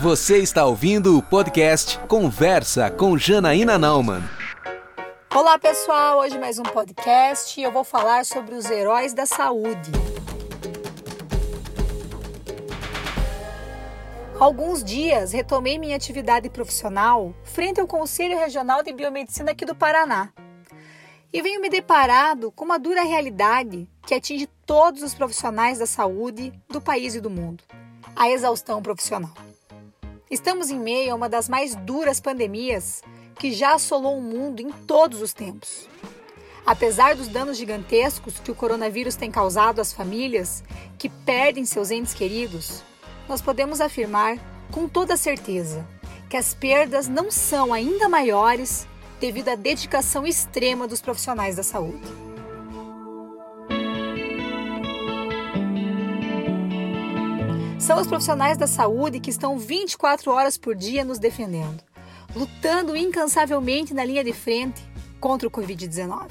Você está ouvindo o podcast Conversa com Janaína Nauman. Olá pessoal, hoje mais um podcast e eu vou falar sobre os heróis da saúde. Há alguns dias retomei minha atividade profissional frente ao Conselho Regional de Biomedicina aqui do Paraná. E venho me deparado com uma dura realidade que atinge todos os profissionais da saúde do país e do mundo: a exaustão profissional. Estamos em meio a uma das mais duras pandemias que já assolou o mundo em todos os tempos. Apesar dos danos gigantescos que o coronavírus tem causado às famílias que perdem seus entes queridos, nós podemos afirmar com toda certeza que as perdas não são ainda maiores devido à dedicação extrema dos profissionais da saúde. São os profissionais da saúde que estão 24 horas por dia nos defendendo lutando incansavelmente na linha de frente contra o Covid-19.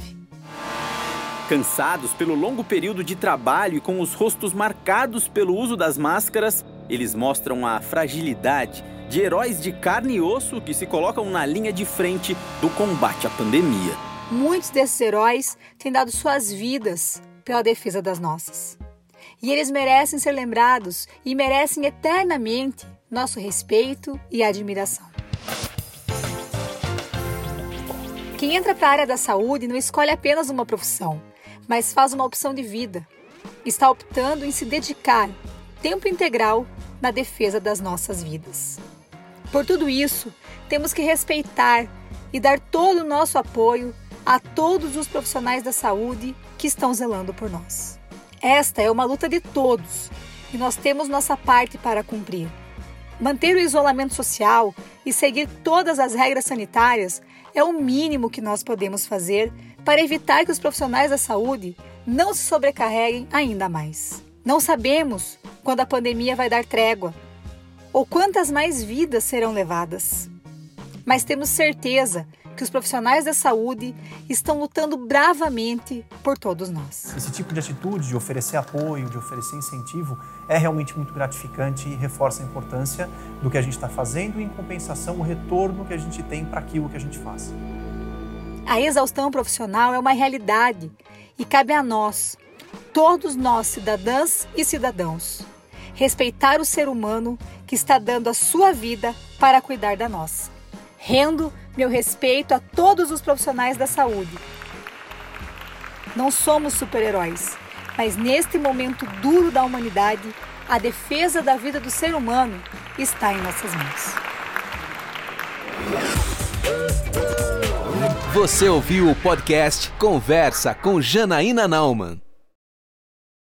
Cansados pelo longo período de trabalho e com os rostos marcados pelo uso das máscaras, eles mostram a fragilidade de heróis de carne e osso que se colocam na linha de frente do combate à pandemia. Muitos desses heróis têm dado suas vidas pela defesa das nossas. E eles merecem ser lembrados e merecem eternamente nosso respeito e admiração. Quem entra para a área da saúde não escolhe apenas uma profissão, mas faz uma opção de vida. Está optando em se dedicar tempo integral na defesa das nossas vidas. Por tudo isso, temos que respeitar e dar todo o nosso apoio a todos os profissionais da saúde que estão zelando por nós. Esta é uma luta de todos e nós temos nossa parte para cumprir. Manter o isolamento social e seguir todas as regras sanitárias é o mínimo que nós podemos fazer para evitar que os profissionais da saúde não se sobrecarreguem ainda mais. Não sabemos quando a pandemia vai dar trégua ou quantas mais vidas serão levadas. Mas temos certeza que os profissionais da saúde estão lutando bravamente por todos nós. Esse tipo de atitude de oferecer apoio, de oferecer incentivo, é realmente muito gratificante e reforça a importância do que a gente está fazendo e, em compensação, o retorno que a gente tem para aquilo que a gente faz. A exaustão profissional é uma realidade e cabe a nós, todos nós, cidadãs e cidadãos, respeitar o ser humano que está dando a sua vida para cuidar da nossa. Rendo meu respeito a todos os profissionais da saúde. Não somos super-heróis, mas neste momento duro da humanidade, a defesa da vida do ser humano está em nossas mãos. Você ouviu o podcast Conversa com Janaína Nauman.